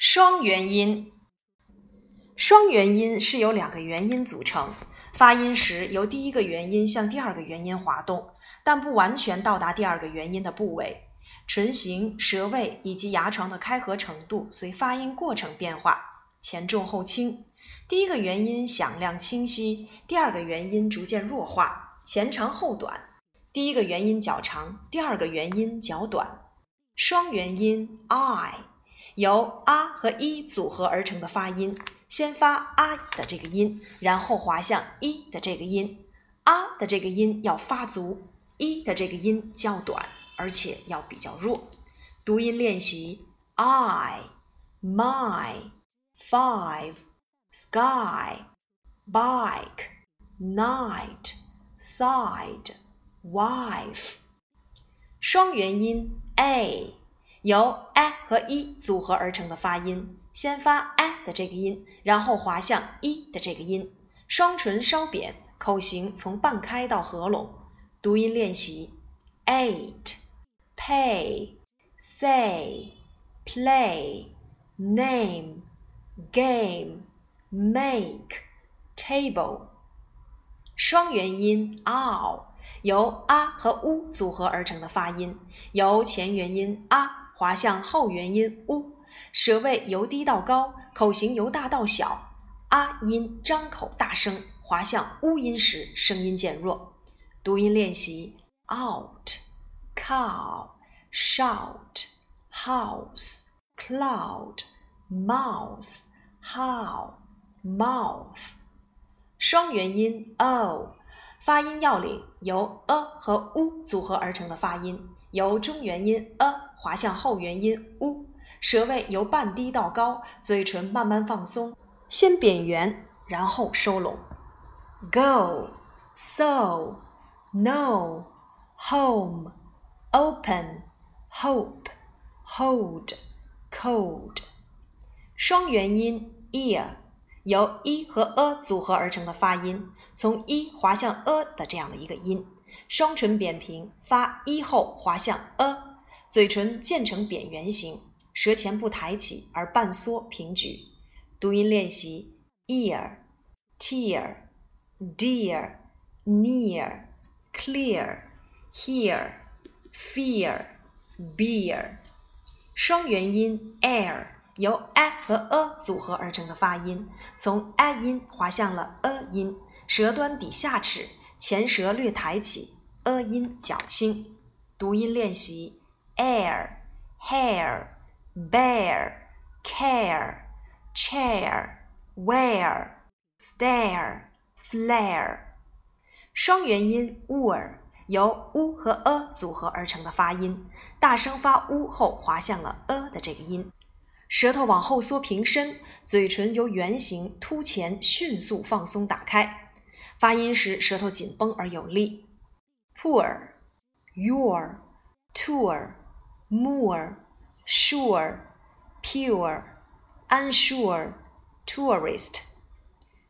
双元音，双元音是由两个元音组成，发音时由第一个元音向第二个元音滑动，但不完全到达第二个元音的部位。唇形、舌位以及牙床的开合程度随发音过程变化，前重后轻。第一个元音响亮清晰，第二个元音逐渐弱化，前长后短。第一个元音较长，第二个元音较短。双元音 i。由啊和一组合而成的发音，先发啊的这个音，然后滑向一的这个音。啊的这个音要发足，一的这个音较短，而且要比较弱。读音练习：I, my, five, sky, bike, night, side, wife。双元音 a。由 a 和 e 组合而成的发音，先发 a 的这个音，然后滑向 e 的这个音，双唇稍扁，口型从半开到合拢。读音练习：eight, pay, say, play, name, game, make, table。双元音 ow，由 a 和 u 组合而成的发音，由前元音 a。滑向后元音 u，舌位由低到高，口型由大到小。啊音张口大声，滑向 u 音时声音减弱。读音练习：out，cow，shout，house，cloud，mouse，how，mouth。双元音 o，发音要领由 a 和 u 组合而成的发音，由中元音 a。滑向后元音 u，舌位由半低到高，嘴唇慢慢放松，先扁圆，然后收拢。Go, so, no, home, open, hope, hold, cold。双元音 ear 由一和 a 组合而成的发音，从一滑向 a 的这样的一个音，双唇扁平，发一后滑向 a。嘴唇渐成扁圆形，舌前部抬起而半缩平举。读音练习：ear、tear、dear、near、clear、hear、fear、beer。双元音 air 由 a 和 a 组合而成的发音，从 a 音滑向了 a 音，舌端抵下齿，前舌略抬起，a 音较轻。读音练习。：air、hair、bear、care、chair、wear、stare、flare。双元音 ur 由 u 和 a 组合而成的发音，大声发 u 后滑向了 a 的这个音，舌头往后缩平伸，嘴唇由圆形凸前迅速放松打开，发音时舌头紧绷而有力。poor, your, tour。More, sure, pure, unsure, tourist。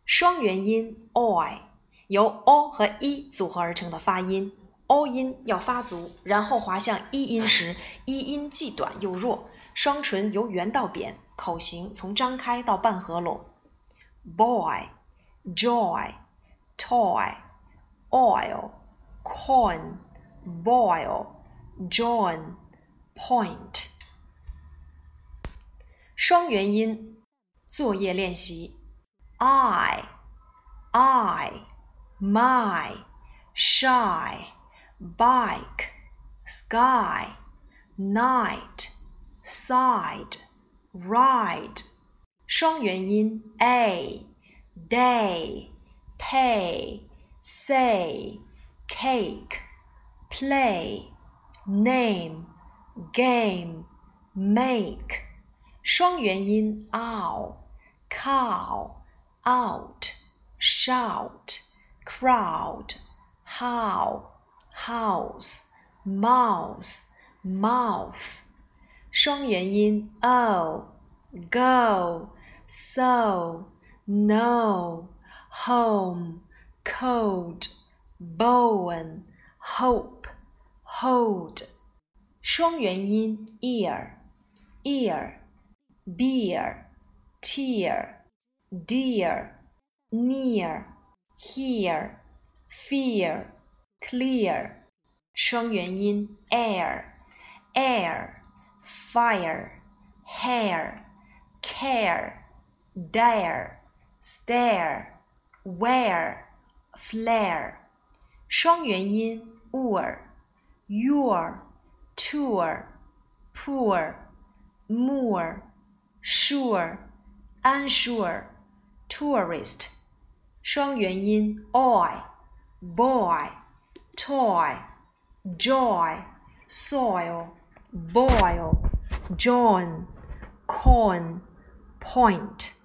双元音 oi 由 o 和 e 组合而成的发音，o 音要发足，然后滑向 e 音时，e 音既短又弱，双唇由圆到扁，口型从张开到半合拢。Boy, joy, toy, oil, coin, boil, join。point，双元音作业练习：I, I, my, shy, bike, sky, night, side, ride。双元音 a, day, pay, say, cake, play, name。game, make，双元音 ow, cow, out, shout, crowd, how, house, mouse, mouth，双元音 o, go, so, no, home, cold, bowen, hope, hold。双元音 ear ear beer, tear, dear, near, here, fear, clear. 双元音 air, air, fire, hair, care, dare, stare, wear, flare. 双元音 ur, your, tour, poor, moor, sure, unsure, tourist. 双元音 oi, boy, toy, joy, soil, boil, John, corn, point.